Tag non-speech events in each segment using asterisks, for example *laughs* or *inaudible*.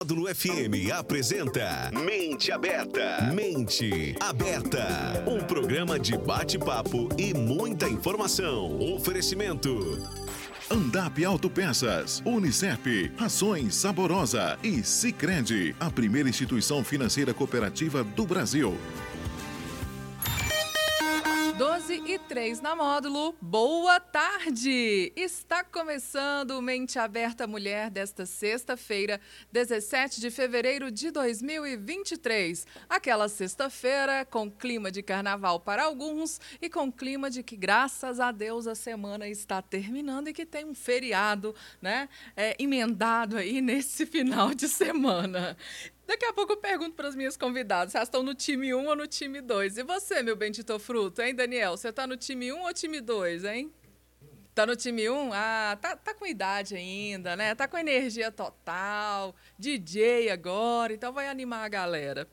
Módulo FM apresenta Mente Aberta. Mente Aberta. Um programa de bate-papo e muita informação. Oferecimento. Andap Autopeças, Unicep, Rações Saborosa e Sicredi, a primeira instituição financeira cooperativa do Brasil. 12 e 3 na módulo. Boa tarde! Está começando o Mente Aberta Mulher desta sexta-feira, 17 de fevereiro de 2023. Aquela sexta-feira com clima de carnaval para alguns e com clima de que, graças a Deus, a semana está terminando e que tem um feriado, né? É, emendado aí *laughs* nesse final de semana. Daqui a pouco eu pergunto para as minhas convidadas elas estão no time 1 ou no time 2. E você, meu bendito fruto, hein, Daniel? Você está no time 1 ou time 2, hein? Tá no time 1? Ah, tá, tá com idade ainda, né? Tá com energia total, DJ agora, então vai animar a galera.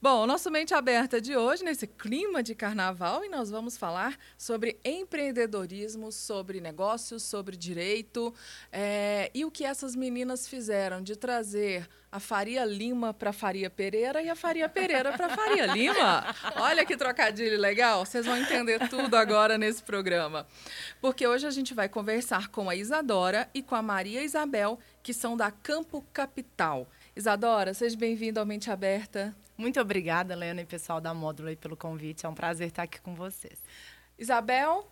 Bom, nosso Mente Aberta de hoje, nesse clima de carnaval, e nós vamos falar sobre empreendedorismo, sobre negócios, sobre direito, é, e o que essas meninas fizeram de trazer a Faria Lima para Faria Pereira e a Faria Pereira para Faria Lima. Olha que trocadilho legal. Vocês vão entender tudo agora nesse programa. Porque hoje a gente vai conversar com a Isadora e com a Maria Isabel, que são da Campo Capital. Isadora, seja bem-vinda ao Mente Aberta. Muito obrigada, Lena e pessoal da Módulo pelo convite. É um prazer estar aqui com vocês. Isabel,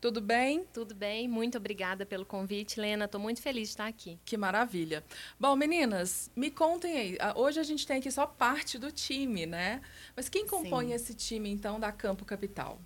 tudo bem? Tudo bem, muito obrigada pelo convite, Lena. Estou muito feliz de estar aqui. Que maravilha. Bom, meninas, me contem aí. Hoje a gente tem aqui só parte do time, né? Mas quem compõe Sim. esse time, então, da Campo Capital?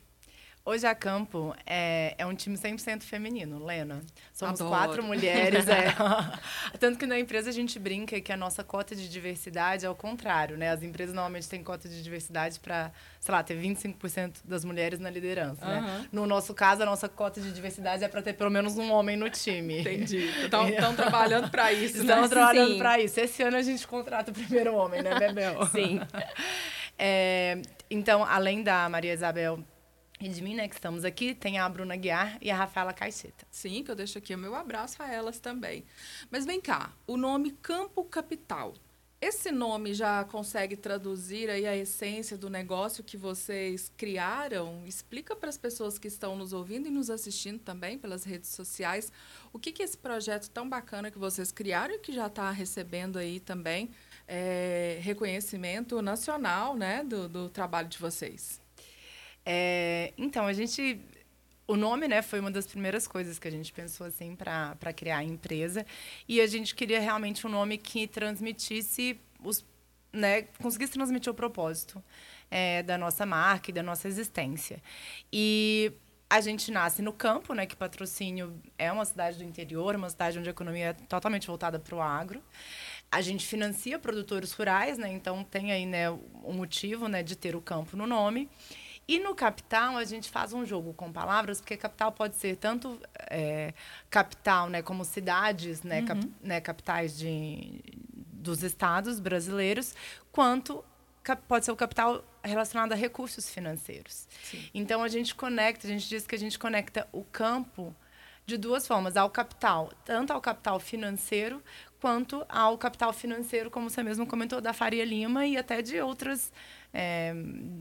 Hoje a Campo é, é um time 100% feminino, Lena. Somos Adoro. quatro mulheres. É. *laughs* Tanto que na empresa a gente brinca que a nossa cota de diversidade é o contrário, né? As empresas normalmente têm cota de diversidade para, sei lá, ter 25% das mulheres na liderança, uhum. né? No nosso caso, a nossa cota de diversidade é para ter pelo menos um homem no time. Entendi. *laughs* Estão trabalhando para isso, Estamos né? trabalhando para isso. Esse ano a gente contrata o primeiro homem, né, Bebel? Sim. *laughs* É, então, além da Maria Isabel e de mim, né, que estamos aqui, tem a Bruna Guiar e a Rafaela Caixeta. Sim, que eu deixo aqui o meu abraço a elas também. Mas vem cá, o nome Campo Capital. Esse nome já consegue traduzir aí a essência do negócio que vocês criaram? Explica para as pessoas que estão nos ouvindo e nos assistindo também pelas redes sociais o que, que é esse projeto tão bacana que vocês criaram e que já está recebendo aí também é, reconhecimento nacional né, do, do trabalho de vocês. É, então, a gente. O nome, né, foi uma das primeiras coisas que a gente pensou assim para criar a empresa. E a gente queria realmente um nome que transmitisse os. Né, conseguisse transmitir o propósito é, da nossa marca e da nossa existência. E a gente nasce no campo, né, que patrocínio é uma cidade do interior, uma cidade onde a economia é totalmente voltada para o agro. A gente financia produtores rurais, né, então tem aí né, o motivo né, de ter o campo no nome. E no capital, a gente faz um jogo com palavras, porque capital pode ser tanto é, capital, né, como cidades, né, uhum. cap, né, capitais de, dos estados brasileiros, quanto pode ser o capital relacionado a recursos financeiros. Sim. Então, a gente conecta, a gente diz que a gente conecta o campo de duas formas, ao capital, tanto ao capital financeiro quanto ao capital financeiro, como você mesmo comentou, da Faria Lima e até de outras é,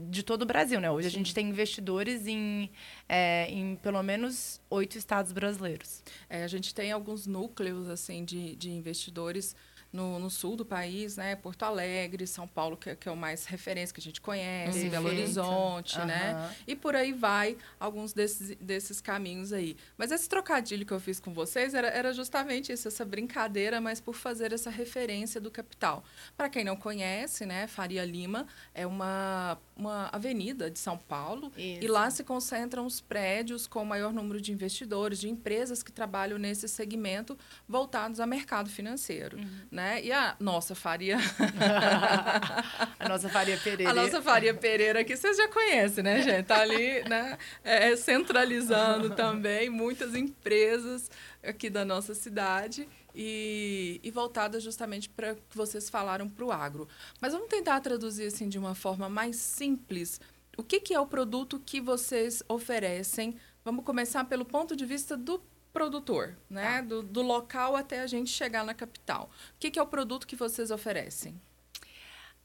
de todo o Brasil, né? Hoje Sim. a gente tem investidores em, é, em pelo menos oito estados brasileiros. É, a gente tem alguns núcleos assim de, de investidores no, no, sul do país, né? Porto Alegre, São Paulo, que, que é o mais referência que a gente conhece, Perfeito. Belo Horizonte, uhum. né? E por aí vai alguns desses, desses caminhos aí. Mas esse trocadilho que eu fiz com vocês era, era justamente isso, essa brincadeira, mas por fazer essa referência do capital. Para quem não conhece, né? Faria Lima é uma, uma avenida de São Paulo isso. e lá se concentram os prédios com o maior número de investidores, de empresas que trabalham nesse segmento voltados ao mercado financeiro, uhum. né? Né? E a nossa Faria... *laughs* a nossa Faria Pereira. A nossa Faria Pereira que vocês já conhecem, né, gente? Tá ali, né? É, centralizando também muitas empresas aqui da nossa cidade e, e voltada justamente para que vocês falaram para o agro. Mas vamos tentar traduzir assim de uma forma mais simples. O que, que é o produto que vocês oferecem? Vamos começar pelo ponto de vista do produtor, né? Tá. Do, do, local até a gente chegar na capital. O que, que, é o produto que vocês oferecem?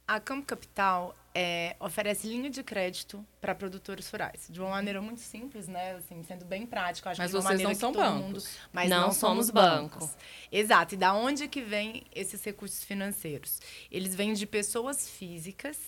A Campo Capital é, oferece linha de crédito para produtores rurais, de uma maneira muito simples, né? Assim, sendo bem prática. Acho mas que de uma vocês não são bancos. Mundo, mas não, não somos bancos. bancos. Exato. E da onde que vem esses recursos financeiros? Eles vêm de pessoas físicas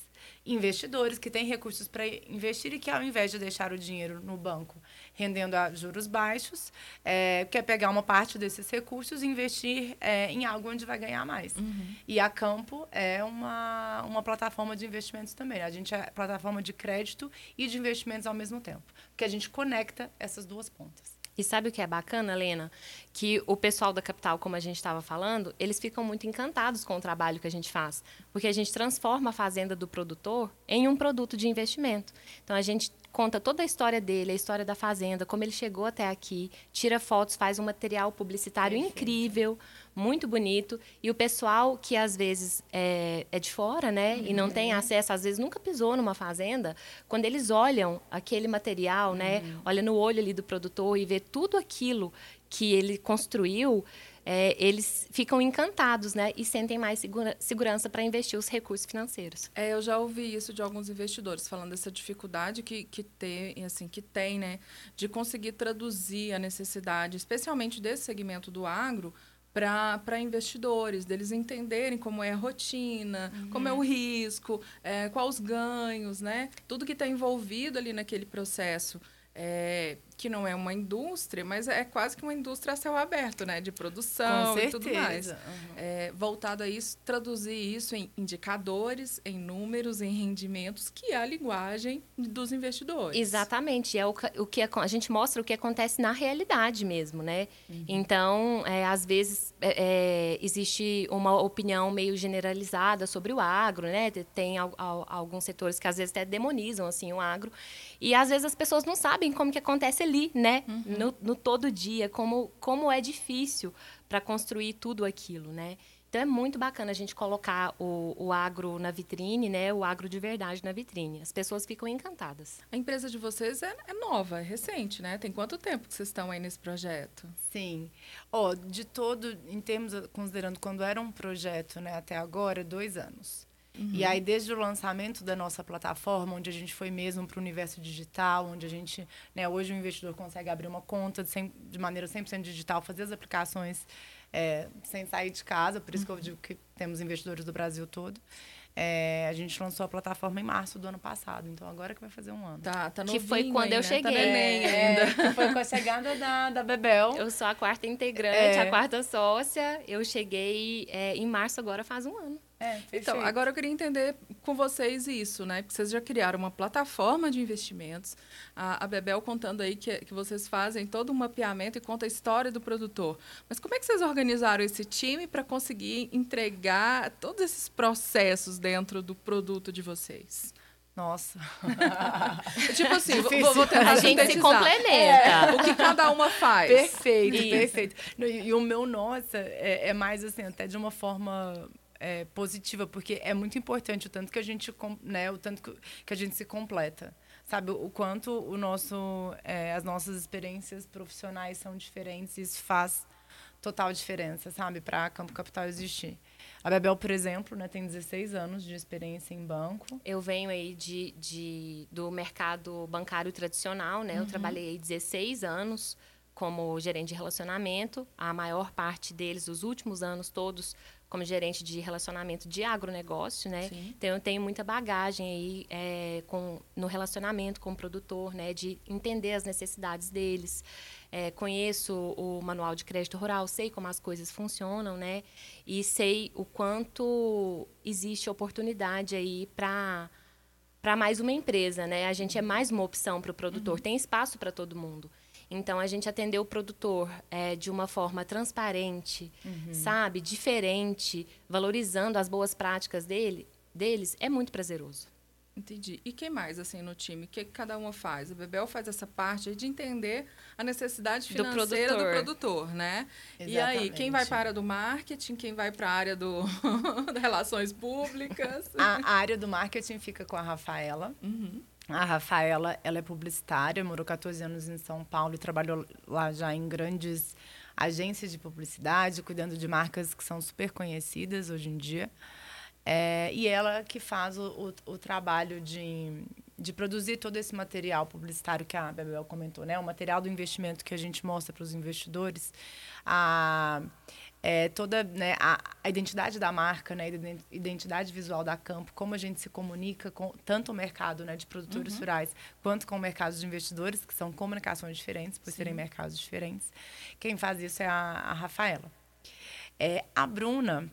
investidores que têm recursos para investir e que, ao invés de deixar o dinheiro no banco rendendo a juros baixos, é, quer pegar uma parte desses recursos e investir é, em algo onde vai ganhar mais. Uhum. E a Campo é uma, uma plataforma de investimentos também. A gente é plataforma de crédito e de investimentos ao mesmo tempo, porque a gente conecta essas duas pontas. E sabe o que é bacana, Lena? Que o pessoal da capital, como a gente estava falando, eles ficam muito encantados com o trabalho que a gente faz, porque a gente transforma a fazenda do produtor em um produto de investimento. Então a gente conta toda a história dele, a história da fazenda, como ele chegou até aqui, tira fotos, faz um material publicitário Perfeito. incrível, muito bonito. E o pessoal que às vezes é, é de fora, né, uhum. e não tem uhum. acesso, às vezes nunca pisou numa fazenda, quando eles olham aquele material, né, uhum. olha no olho ali do produtor e vê tudo aquilo que ele construiu, é, eles ficam encantados, né? E sentem mais segura, segurança para investir os recursos financeiros. É, eu já ouvi isso de alguns investidores falando dessa dificuldade que, que tem, assim, que tem, né? De conseguir traduzir a necessidade, especialmente desse segmento do agro, para investidores, deles entenderem como é a rotina, uhum. como é o risco, é, quais os ganhos, né? Tudo que está envolvido ali naquele processo é, que não é uma indústria, mas é quase que uma indústria a céu aberto, né? De produção e tudo mais. Uhum. É, voltado a isso, traduzir isso em indicadores, em números, em rendimentos, que é a linguagem dos investidores. Exatamente. É o, o que a gente mostra o que acontece na realidade mesmo, né? Uhum. Então, é, às vezes, é, é existe uma opinião meio generalizada sobre o agro, né? Tem alguns setores que às vezes até demonizam assim, o agro. E às vezes as pessoas não sabem como que acontece ali, né? Uhum. No, no todo dia, como, como é difícil para construir tudo aquilo, né? Então é muito bacana a gente colocar o, o agro na vitrine, né? O agro de verdade na vitrine. As pessoas ficam encantadas. A empresa de vocês é, é nova, é recente, né? Tem quanto tempo que vocês estão aí nesse projeto? Sim. Ó, oh, de todo, em termos, considerando quando era um projeto, né, até agora, dois anos. Uhum. E aí, desde o lançamento da nossa plataforma, onde a gente foi mesmo para o universo digital, onde a gente, né, hoje o investidor consegue abrir uma conta de, 100, de maneira 100% digital, fazer as aplicações é, sem sair de casa, por isso uhum. que eu uhum. digo que temos investidores do Brasil todo. É, a gente lançou a plataforma em março do ano passado, então agora que vai fazer um ano. Tá, tá Que foi quando eu né? cheguei. Tá é, ainda. *laughs* foi com a chegada da, da Bebel. Eu sou a quarta integrante, é. a quarta sócia. Eu cheguei é, em março agora faz um ano. É, então, agora eu queria entender com vocês isso, né? Porque vocês já criaram uma plataforma de investimentos. A, a Bebel contando aí que, que vocês fazem todo um mapeamento e conta a história do produtor. Mas como é que vocês organizaram esse time para conseguir entregar todos esses processos dentro do produto de vocês? Nossa. *laughs* tipo assim, vou, vou tentar A gente se complementa. É, o que cada uma faz. Perfeito, Isso. perfeito. E, e, o meu nossa é, é mais assim, até de uma forma é, positiva, porque é muito importante o tanto que a gente, né, o tanto que a gente se completa. Sabe, o quanto o nosso, é, as nossas experiências profissionais são diferentes, isso faz total diferença, sabe, para a Campo Capital existir. A Bebel, por exemplo, né, tem 16 anos de experiência em banco. Eu venho aí de, de do mercado bancário tradicional, né? Uhum. Eu trabalhei 16 anos como gerente de relacionamento. A maior parte deles, os últimos anos todos, como gerente de relacionamento de agronegócio, né? Sim. Então eu tenho muita bagagem aí é, com, no relacionamento com o produtor, né? De entender as necessidades deles. É, conheço o manual de crédito rural, sei como as coisas funcionam, né? E sei o quanto existe oportunidade aí para para mais uma empresa, né? A gente é mais uma opção para o produtor. Uhum. Tem espaço para todo mundo. Então, a gente atendeu o produtor é, de uma forma transparente, uhum. sabe? Diferente, valorizando as boas práticas dele, deles, é muito prazeroso. Entendi. E quem mais, assim, no time? O que cada uma faz? A Bebel faz essa parte de entender a necessidade financeira do produtor, do produtor né? Exatamente. E aí, quem vai para a área do marketing? Quem vai para a área do *laughs* relações públicas? A área do marketing fica com a Rafaela. Uhum A Rafaela, ela é publicitária, morou 14 anos em São Paulo e trabalhou lá já em grandes agências de publicidade, cuidando de marcas que são super conhecidas hoje em dia. É, e ela que faz o, o, o, trabalho de, de produzir todo esse material publicitário que a Bebel comentou, né? O material do investimento que a gente mostra para os investidores. A, é, toda né, a, a, identidade da marca, né, a identidade visual da Campo, como a gente se comunica com tanto o mercado né, de produtores uhum. rurais quanto com o mercado de investidores, que são comunicações diferentes, por Sim. serem mercados diferentes. Quem faz isso é a, a Rafaela. É, a Bruna,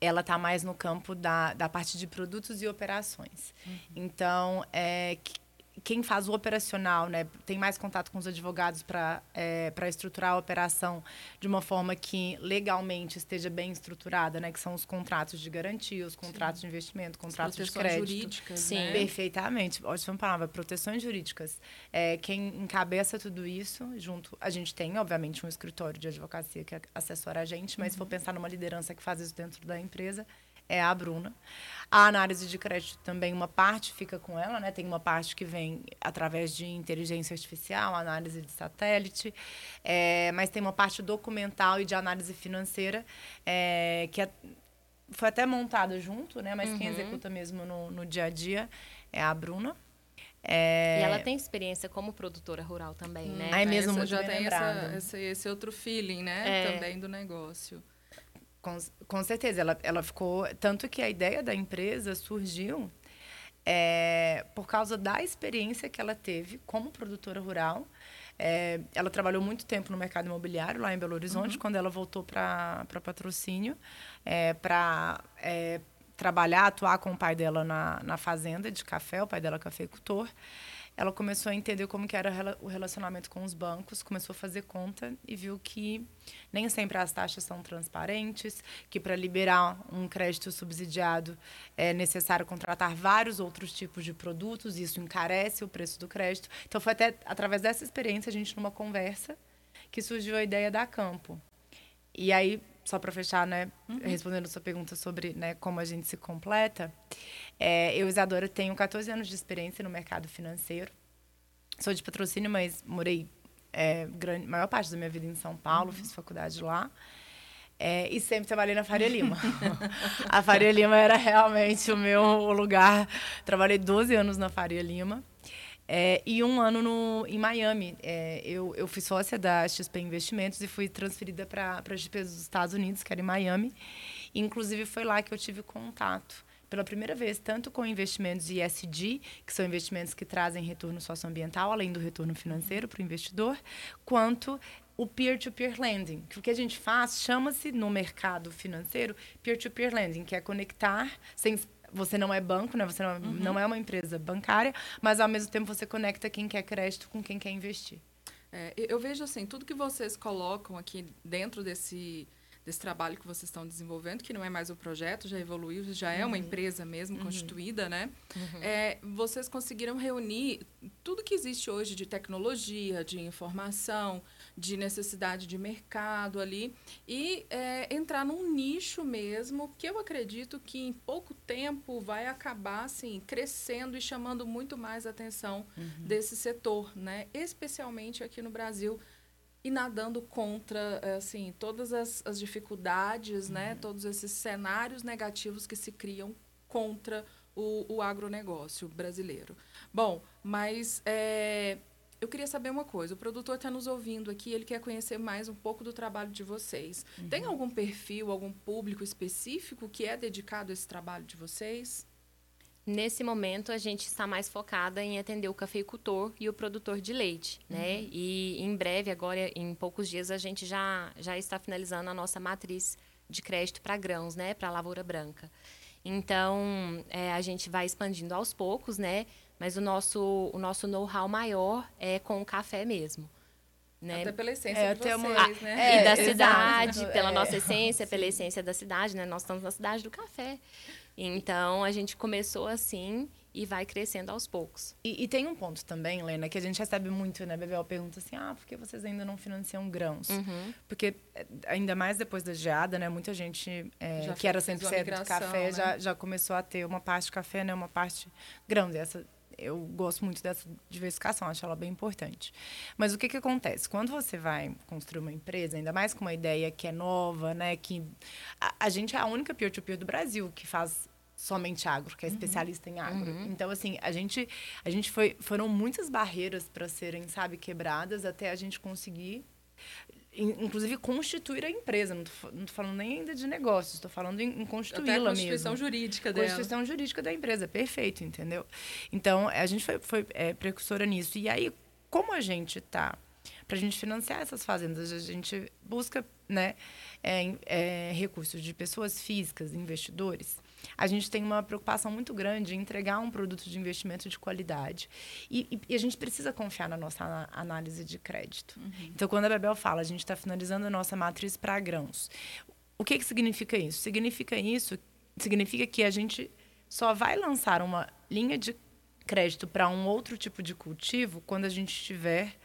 ela está mais no campo da, da parte de produtos e operações. Uhum. Então, é, quem faz o operacional, né, tem mais contato com os advogados para é, estruturar a operação de uma forma que legalmente esteja bem estruturada, né, que são os contratos de garantia, os contratos Sim. de investimento, contratos de crédito. jurídicas, Sim. Né? Perfeitamente. Ótima palavra, proteções jurídicas. É, quem encabeça tudo isso, junto, a gente tem, obviamente, um escritório de advocacia que assessora a gente, mas uhum. se for uhum. pensar numa liderança que faz isso dentro da empresa, é a Bruna. A análise de crédito também, uma parte fica com ela, né? Tem uma parte que vem através de inteligência artificial, análise de satélite, é, mas tem uma parte documental e de análise financeira é, que é, foi até montada junto, né? Mas uhum. quem executa mesmo no, no dia a dia é a Bruna. É... E ela tem experiência como produtora rural também, né? Aí mesmo essa, já tem essa, esse, esse, outro feeling, né? É. Também do negócio. Com, com certeza, ela, ela ficou. Tanto que a ideia da empresa surgiu é, por causa da experiência que ela teve como produtora rural. É, ela trabalhou muito tempo no mercado imobiliário lá em Belo Horizonte. Uhum. Quando ela voltou para patrocínio, é, para é, trabalhar, atuar com o pai dela na, na fazenda de café, o pai dela é cafeicultor ela começou a entender como que era o relacionamento com os bancos, começou a fazer conta e viu que nem sempre as taxas são transparentes, que para liberar um crédito subsidiado é necessário contratar vários outros tipos de produtos, isso encarece o preço do crédito. Então foi até através dessa experiência a gente numa conversa que surgiu a ideia da Campo. E aí, só para fechar, né, uhum. respondendo a sua pergunta sobre né, como a gente se completa, é, eu, Isadora, tenho 14 anos de experiência no mercado financeiro. Sou de patrocínio, mas morei é, grande, maior parte da minha vida em São Paulo, uhum. fiz faculdade lá. É, e sempre trabalhei na Faria Lima. *laughs* a Faria Lima era realmente o meu lugar. Trabalhei 12 anos na Faria Lima. É, e um ano no, em Miami. É, eu, eu fui sócia da XP Investimentos e fui transferida para a XP dos Estados Unidos, que era em Miami. E, inclusive, foi lá que eu tive contato pela primeira vez, tanto com investimentos ESG, que são investimentos que trazem retorno socioambiental, além do retorno financeiro para o investidor, quanto o peer-to-peer -peer lending. Que o que a gente faz chama-se no mercado financeiro peer-to-peer -peer lending, que é conectar sem você não é banco, né? Você não, uhum. não é uma empresa bancária, mas ao mesmo tempo você conecta quem quer crédito com quem quer investir. É, eu vejo assim, tudo que vocês colocam aqui dentro desse, desse trabalho que vocês estão desenvolvendo, que não é mais um projeto, já evoluiu, já é uma uhum. empresa mesmo uhum. constituída, né? Uhum. É, vocês conseguiram reunir tudo que existe hoje de tecnologia, de informação, de necessidade de mercado ali e é, entrar num nicho mesmo que eu acredito que em pouco tempo vai acabar assim crescendo e chamando muito mais atenção uhum. desse setor, né? Especialmente aqui no Brasil e nadando contra assim todas as, as dificuldades, né? uhum. né? Todos esses cenários negativos que se criam contra o, o agronegócio brasileiro. Bom, mas é, eu queria saber uma coisa. O produtor está nos ouvindo aqui, ele quer conhecer mais um pouco do trabalho de vocês. Uhum. Tem algum perfil, algum público específico que é dedicado a esse trabalho de vocês? Nesse momento, a gente está mais focada em atender o cafeicultor e o produtor de leite, né? Uhum. E em breve, agora, em poucos dias, a gente já, já está finalizando a nossa matriz de crédito para grãos, né? Para a lavoura branca. Então, é, a gente vai expandindo aos poucos, né? Mas o nosso, o nosso know-how maior é com o café mesmo. Né? Até pela essência é, de vocês, uma... né? É, e da cidade, pela é. nossa essência, pela essência da cidade, né? Nós estamos na cidade do café. Então, a gente começou assim e vai crescendo aos poucos. E, e, tem um ponto também, Lena, que a gente recebe muito, né? Bebel pergunta assim, ah, por que vocês ainda não financiam grãos? Uhum. Porque, é, ainda mais depois da geada, né? Muita gente é, que era 100% de café né? já, já começou a ter uma parte de café, né? Uma parte grãos. E essa eu gosto muito dessa diversificação, acho ela bem importante. Mas o que, que acontece? Quando você vai construir uma empresa, ainda mais com uma ideia que é nova, né? Que a, a gente é a única peer-to-peer -peer do Brasil que faz somente agro, que é uhum. especialista em agro. Uhum. Então, assim, a gente, a gente foi, foram muitas barreiras para serem, sabe, quebradas até a gente conseguir inclusive constituir a empresa. Não estou falando nem ainda de negócios, estou falando em, em constituí-la mesmo. Constituição jurídica dela. Constituição jurídica da empresa, perfeito, entendeu? Então, a gente foi, foi é, precursora nisso. E aí, como a gente está para a gente financiar essas fazendas, a gente busca né, é, é, recursos de pessoas físicas, investidores. A gente tem uma preocupação muito grande em entregar um produto de investimento de qualidade. E, e, e a gente precisa confiar na nossa análise de crédito. Uhum. Então, quando a Bebel fala, a gente está finalizando a nossa matriz para grãos. O que, que significa isso? Significa isso, significa que a gente só vai lançar uma linha de crédito para um outro tipo de cultivo quando a gente tiver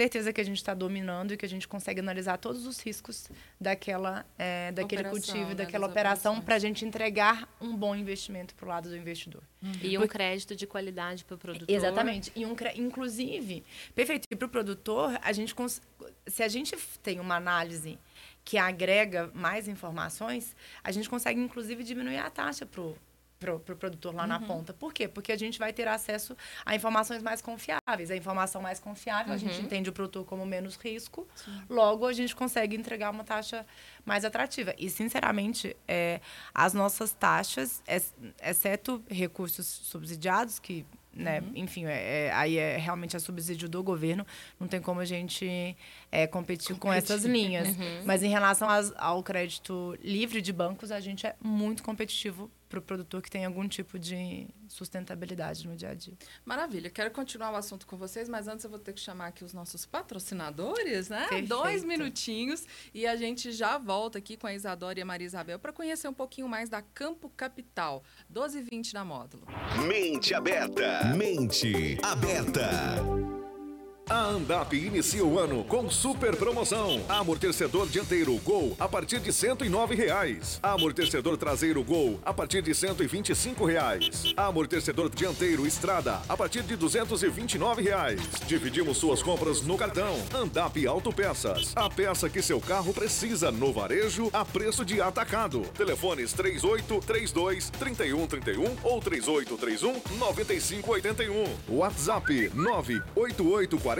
certeza que a gente está dominando e que a gente consegue analisar todos os riscos daquela, é, daquele operação, cultivo, né, daquela operação, para a gente entregar um bom investimento para o lado do investidor. Uhum. E um Porque, crédito de qualidade para o produtor. Exatamente. E um, inclusive, perfeito. E para o produtor, a gente se a gente tem uma análise que agrega mais informações, a gente consegue, inclusive, diminuir a taxa para o para o pro produtor lá uhum. na ponta. Por quê? Porque a gente vai ter acesso a informações mais confiáveis. A informação mais confiável, uhum. a gente uhum. entende o produtor como menos risco, Sim. logo a gente consegue entregar uma taxa mais atrativa. E, sinceramente, é, as nossas taxas, exceto recursos subsidiados, que né? Uhum. Enfim, é, é, aí é realmente a subsídio do governo, não tem como a gente é, competir, competir, com essas linhas. Uhum. Mas em relação ao crédito livre de bancos, a gente é muito competitivo para o produtor que tem algum tipo de sustentabilidade no dia a dia. Maravilha. Quero continuar o assunto com vocês, mas antes eu vou ter que chamar aqui os nossos patrocinadores, né? Perfeito. Dois minutinhos e a gente já volta aqui com a Isadora e a Maria Isabel para conhecer um pouquinho mais da Campo Capital, 12 e 20 na módulo. Mente aberta. Mente aberta. A Andap inicia o ano com super promoção. Amortecedor dianteiro Gol a partir de 109 reais. Amortecedor traseiro Gol a partir de 125 reais. Amortecedor dianteiro Estrada a partir de 229 reais. Dividimos suas compras no cartão. Andap Autopeças. A peça que seu carro precisa no varejo a preço de atacado. Telefones 3832 3131 ou 3831 9581. WhatsApp 98840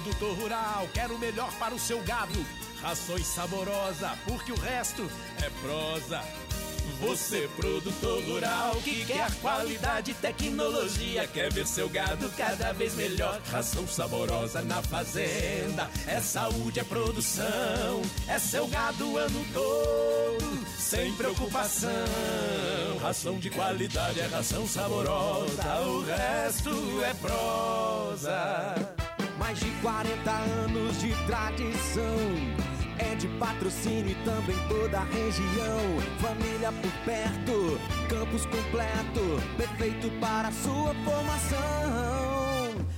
Produtor rural, quero o melhor para o seu gado. Rações saborosa, porque o resto é prosa. Você, produtor rural, que quer qualidade tecnologia, quer ver seu gado cada vez melhor. Ração saborosa na fazenda, é saúde, é produção, é seu gado o ano todo, sem preocupação. Ração de qualidade é ração saborosa, o resto é prosa. Mais de 40 anos de tradição. É de patrocínio e também toda a região. Família por perto, campus completo, perfeito para a sua formação.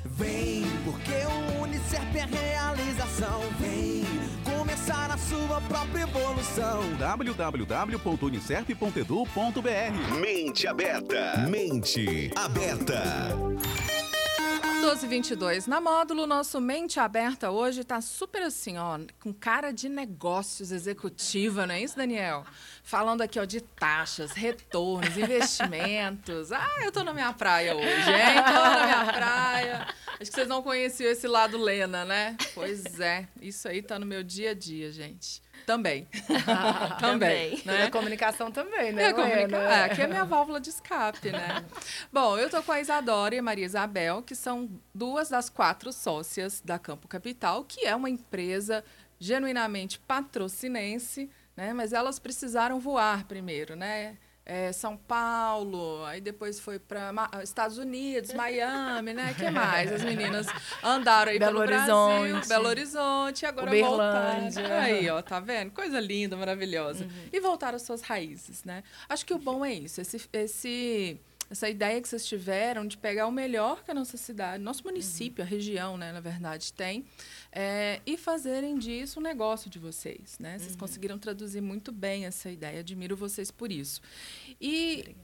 Vem, porque o Unicef é realização. Vem começar a sua própria evolução. www.unicef.edu.br Mente aberta. Mente aberta. 1222. Na módulo, nosso Mente Aberta hoje está super assim, ó, com cara de negócios executiva, não é isso, Daniel? Falando aqui, ó, de taxas, retornos, investimentos. *laughs* Ah, eu tô na minha praia hoje, hein? Tô na minha praia. Acho que vocês não conheciam esse lado Lena, né? Pois é, isso aí tá no meu dia a dia, gente. *laughs* Também. também. Né? a comunicação também, né? É, comunica... é, aqui é minha válvula de escape, né? *laughs* Bom, eu tô com a Isadora e a Maria Isabel, que são duas das quatro sócias da Campo Capital, que é uma empresa genuinamente patrocinense, né? Mas elas precisaram voar primeiro, né? É, São Paulo, aí depois foi para Estados Unidos, *laughs* Miami, né? que mais? As meninas andaram aí Belo pelo Horizonte. Brasil, Belo Horizonte, agora voltaram. Aí, ó, tá vendo? Coisa linda, maravilhosa. Uhum. E voltaram às suas raízes, né? Acho que o bom é isso, esse, esse essa ideia que vocês tiveram de pegar o melhor que a nossa cidade, nosso município, a região, né, na verdade, tem, é, e fazerem disso um negócio de vocês, né? Vocês conseguiram traduzir muito bem essa ideia. Admiro vocês por isso. E é,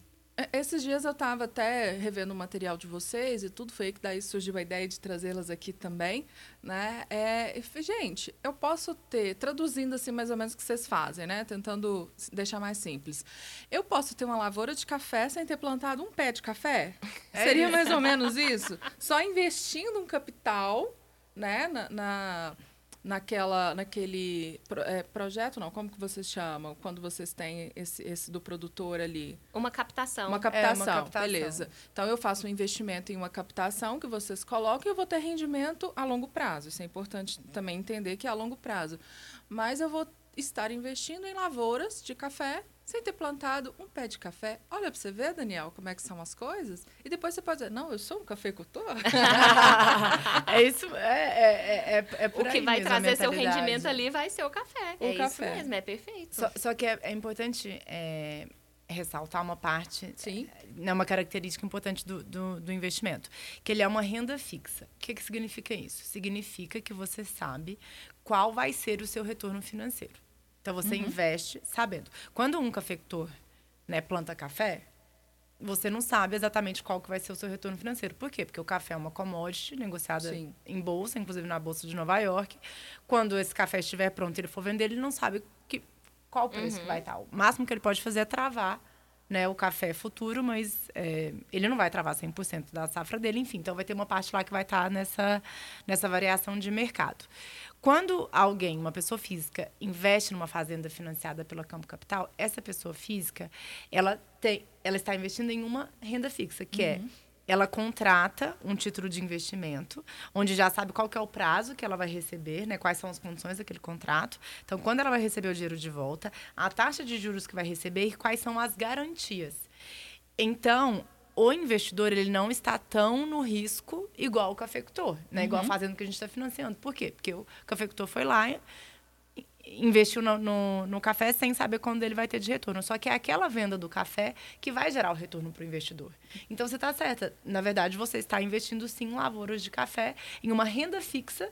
esses dias eu estava até revendo o material de vocês e tudo, foi aí que daí surgiu a ideia de trazê-las aqui também, né? É, gente, eu posso ter, traduzindo assim mais ou menos o que vocês fazem, né? Tentando deixar mais simples. Eu posso ter uma lavoura de café sem ter plantado um pé de café? É Seria isso. mais ou menos isso? Só investindo um capital, né? Na, na- naquela, naquele pro- é, projeto, não, como que vocês chamam? Quando vocês têm esse, esse do produtor ali? Uma captação. Uma captação, captação. beleza. Então eu faço um investimento em uma captação que vocês colocam e eu vou ter rendimento a longo prazo. Isso é importante também entender que é a longo prazo. Mas eu vou estar investindo em lavouras de café sem ter plantado um pé de café. Olha para você ver, Daniel, como é que são as coisas. E depois você pode dizer, não, eu sou um cafeicultor. *laughs* é isso, é, é, é, é por O que aí vai trazer seu rendimento ali vai ser o café. O é café. isso mesmo, é perfeito. Só, só que é, é importante é, ressaltar uma parte, Sim. é uma característica importante do, do, do investimento, que ele é uma renda fixa. O que, que significa isso? Significa que você sabe qual vai ser o seu retorno financeiro. Então, você Uhum. investe sabendo. Quando um cafeicultor né, planta café, você não sabe exatamente qual que vai ser o seu retorno financeiro. Por quê? Porque o café é uma commodity negociada Sim. em bolsa, inclusive na bolsa de Nova York. Quando esse café estiver pronto e ele for vender, ele não sabe que, qual o preço que vai estar. O máximo que ele pode fazer é travar né, o café futuro, mas é, ele não vai travar 100% da safra dele, enfim. Então, vai ter uma parte lá que vai estar nessa, nessa variação de mercado. Quando alguém, uma pessoa física, investe numa fazenda financiada pela Campo Capital, essa pessoa física, ela, tem, ela está investindo em uma renda fixa, que é ela contrata um título de investimento, onde já sabe qual que é o prazo que ela vai receber, né, quais são as condições daquele contrato. Então, quando ela vai receber o dinheiro de volta, a taxa de juros que vai receber e quais são as garantias. Então, o investidor ele não está tão no risco igual o cafeicultor, né? Igual a fazenda que a gente está financiando. Por quê? Porque o cafeicultor foi lá investiu no, no, no café sem saber quando ele vai ter de retorno. Só que é aquela venda do café que vai gerar o retorno para o investidor. Então, você está certa. Na verdade, você está investindo, sim, em lavouras de café, em uma renda fixa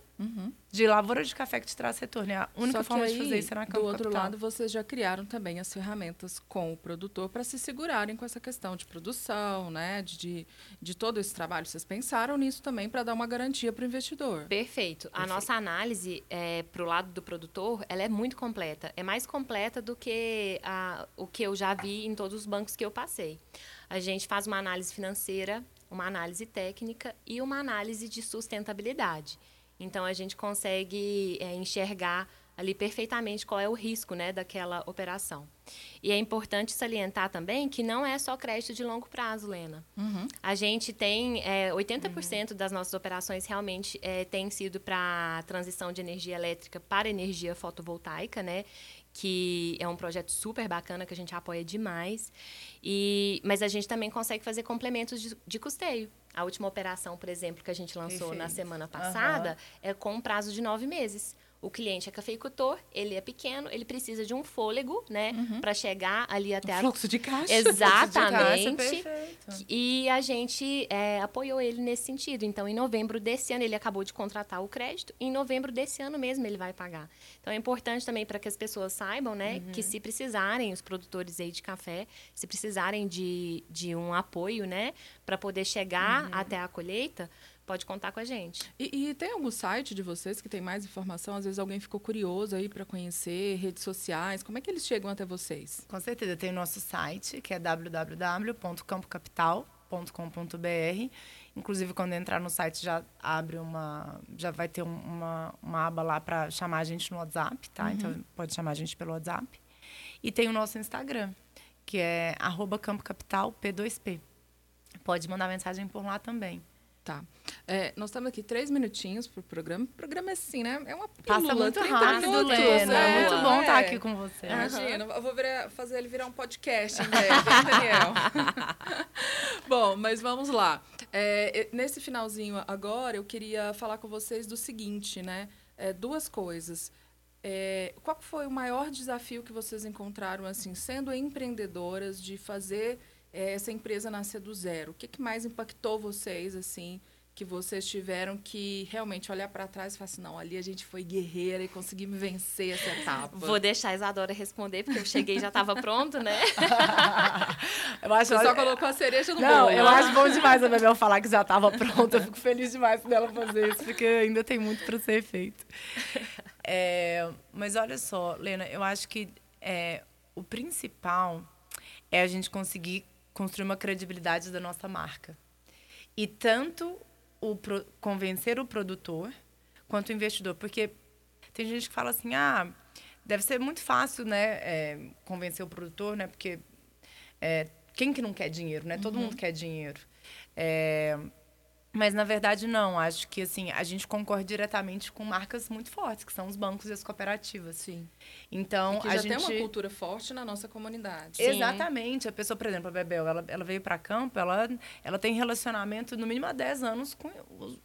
de lavoura de café que te traz retorno. É a única Só forma de aí, fazer isso é na Do Campo outro Capital. lado, vocês já criaram também as ferramentas com o produtor para se segurarem com essa questão de produção, né? De, de, de todo esse trabalho. Vocês pensaram nisso também para dar uma garantia para o investidor. Perfeito. A nossa análise é, para o lado do produtor, ela é muito completa. É mais completa do que a, o que eu já vi em todos os bancos que eu passei. A gente faz uma análise financeira, uma análise técnica e uma análise de sustentabilidade. Então, a gente consegue é, enxergar ali perfeitamente qual é o risco né, daquela operação. E é importante salientar também que não é só crédito de longo prazo, Lena. A gente tem é, 80% das nossas operações realmente é, têm sido para transição de energia elétrica para energia fotovoltaica, né? Que é um projeto super bacana que a gente apoia demais. E, mas a gente também consegue fazer complementos de, de custeio. A última operação, por exemplo, que a gente lançou na Perfeito. semana passada é com um prazo de nove meses. O cliente é cafeicultor, ele é pequeno, ele precisa de um fôlego, né, para chegar ali até a Fluxo de caixa. *laughs* Exatamente. perfeito. E a gente é, apoiou ele nesse sentido. Então, em novembro desse ano, ele acabou de contratar o crédito. Em novembro desse ano mesmo, ele vai pagar. Então, é importante também para que as pessoas saibam, né? Que se precisarem, os produtores aí de café, se precisarem de, de um apoio, né? Para poder chegar até a colheita, pode contar com a gente. E, e tem algum site de vocês que tem mais informação? Às vezes alguém ficou curioso aí para conhecer, redes sociais. Como é que eles chegam até vocês? Com certeza, tem o nosso site, que é www.campocapital.com.br. Inclusive, quando entrar no site, já abre uma. Já vai ter um- uma, uma aba lá para chamar a gente no WhatsApp, tá? Então, pode chamar a gente pelo WhatsApp. E tem o nosso Instagram, que é arroba Campo Capital P2P. Pode mandar mensagem por lá também. Tá. É, nós estamos aqui três minutinhos pro programa. O programa é assim, né? É uma Passa pílula, muito 30 rápido, minutos, Lena. né? É muito bom estar É. aqui com você. Imagina, eu vou virar- fazer ele virar um podcast hein, *laughs* Daniel? *laughs* Bom, mas vamos lá. É, nesse finalzinho agora, eu queria falar com vocês do seguinte, né? É, duas coisas. É, qual foi o maior desafio que vocês encontraram, assim, sendo empreendedoras, de fazer essa empresa nascer do zero? O que, que mais impactou vocês, assim, que vocês tiveram que realmente olhar para trás e falar assim, não, ali a gente foi guerreira e conseguimos vencer essa etapa? Vou deixar a Isadora responder, porque eu cheguei e já estava pronto, né? *laughs* Eu acho Você só colocou a cereja no Não, bolo. eu acho bom demais a Bebel falar que já estava pronta. Eu fico feliz demais dela fazer isso, porque ainda tem muito para ser feito. É, mas olha só, Lena, eu acho que é, o principal é a gente conseguir construir uma credibilidade da nossa marca. E tanto o pro- convencer o produtor quanto o investidor. Porque tem gente que fala assim, ah, deve ser muito fácil, né, é, convencer o produtor, né? Porque é, quem que não quer dinheiro, né? Todo Uhum. mundo quer dinheiro. É, mas, na verdade, não. Acho que, assim, a gente concorre diretamente com marcas muito fortes, que são os bancos e as cooperativas. Sim. Então, E que a já gente... tem uma cultura forte na nossa comunidade. Exatamente. A pessoa, por exemplo, a Bebel, ela, ela veio para campo, ela, ela tem relacionamento no mínimo há 10 anos com os-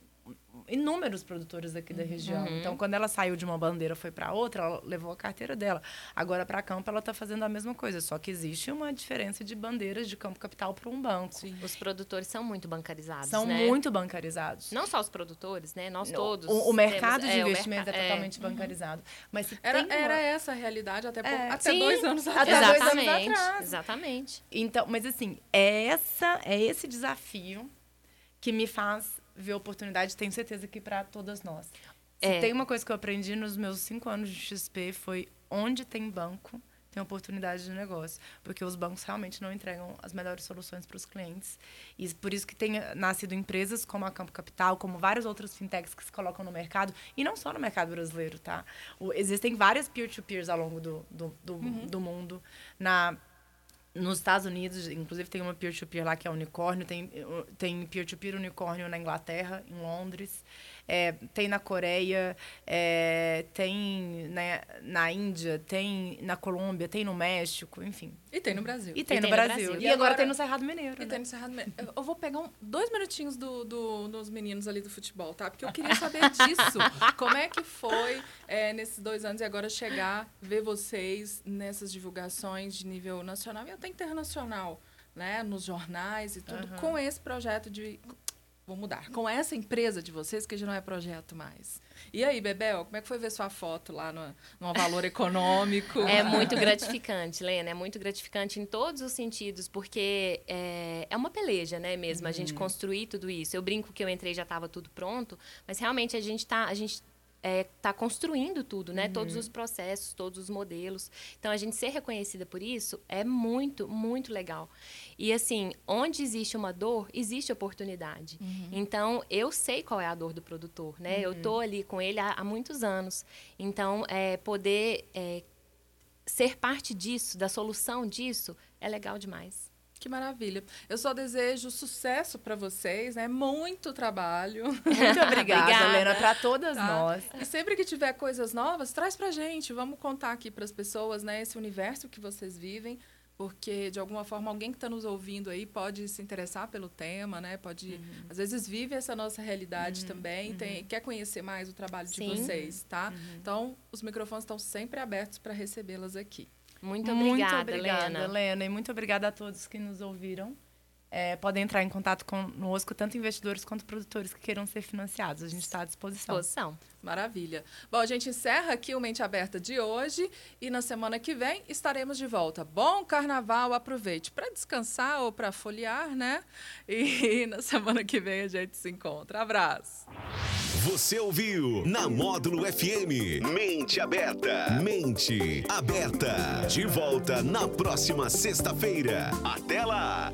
inúmeros produtores aqui da região. Uhum. Então, quando ela saiu de uma bandeira foi para outra, ela levou a carteira dela. Agora, para campo, ela está fazendo a mesma coisa, só que existe uma diferença de bandeiras de campo capital para um banco. Os produtores são muito bancarizados, São né? muito bancarizados. Não só os produtores, né? Nós No- todos. O, o mercado temos- de é, investimento merca- é é. totalmente bancarizado. Mas se Era, uma- era essa a realidade até, pouco- É. até Sim, dois anos até atrás. dois anos Exatamente, atrás. exatamente. Então, mas assim, é essa, é esse desafio que me faz ver oportunidade, tenho certeza que para todas nós. Se É. tem uma coisa que eu aprendi nos meus cinco anos de XP foi onde tem banco tem oportunidade de negócio, porque os bancos realmente não entregam as melhores soluções para os clientes. E por isso que tem eh, nascido empresas como a Campo Capital, como várias outras fintechs que se colocam no mercado, e não só no mercado brasileiro, tá? O- existem várias peer-to-peers ao longo do, do, do, do mundo. Na nos Estados Unidos, inclusive, tem uma peer-to-peer lá que é unicórnio, tem, uh, tem peer-to-peer unicórnio na Inglaterra, em Londres, é, tem na Coreia, é, tem na, na Índia, tem na Colômbia, tem no México, enfim. E tem no Brasil. E tem, E no, tem no Brasil. Brasil. E, E agora, agora- tem no Cerrado Mineiro. E né? tem no Cerrado Me- Eu- vou pegar um- dois minutinhos do, do- dos meninos ali do futebol, tá? Porque eu queria saber *laughs* disso. Como é que foi é, nesses dois anos e agora chegar, ver vocês nessas divulgações de nível nacional e até internacional, né? Nos jornais e tudo, Aham. com esse projeto de. Vou mudar. Com essa empresa de vocês, que já não é projeto mais. E aí, Bebel, como é que foi ver sua foto lá no, no *laughs* Valor Econômico? É muito gratificante, Lena. É muito gratificante em todos os sentidos, porque é, é uma peleja, né, mesmo, a gente construir tudo isso. Eu brinco que eu entrei e já estava tudo pronto, mas realmente a gente está. A gente é, tá construindo tudo, né? Todos os processos, todos os modelos. Então, a gente ser reconhecida por isso é muito, muito legal. E, assim, onde existe uma dor, existe oportunidade. Então, eu sei qual é a dor do produtor, né? Eu tô ali com ele há, há muitos anos. Então, é, poder é, ser parte disso, da solução disso, é legal demais. Que maravilha. Eu só desejo sucesso para vocês, né? Muito trabalho. *laughs* Muito obrigada, Obrigada. Lena, para todas Tá? nós. E sempre que tiver coisas novas, traz pra gente. Vamos contar aqui para as pessoas, né, esse universo que vocês vivem, porque de alguma forma alguém que está nos ouvindo aí pode se interessar pelo tema, né? Pode, às vezes vive essa nossa realidade também, tem, quer conhecer mais o trabalho de Sim. vocês, tá? Então, os microfones estão sempre abertos para recebê-las aqui. Muito obrigada, muito obrigada, Lena. Lena. E muito obrigada a todos que nos ouviram. É, podem entrar em contato conosco, tanto investidores quanto produtores que queiram ser financiados. A gente está à disposição. Disposição. Maravilha. Bom, a gente encerra aqui o Mente Aberta de hoje e na semana que vem estaremos de volta. Bom carnaval, aproveite para descansar ou para folhear, né? E *laughs* na semana que vem a gente se encontra. Abraço. Você ouviu na Módulo FM. Mente aberta. Mente aberta. De volta na próxima sexta-feira. Até lá.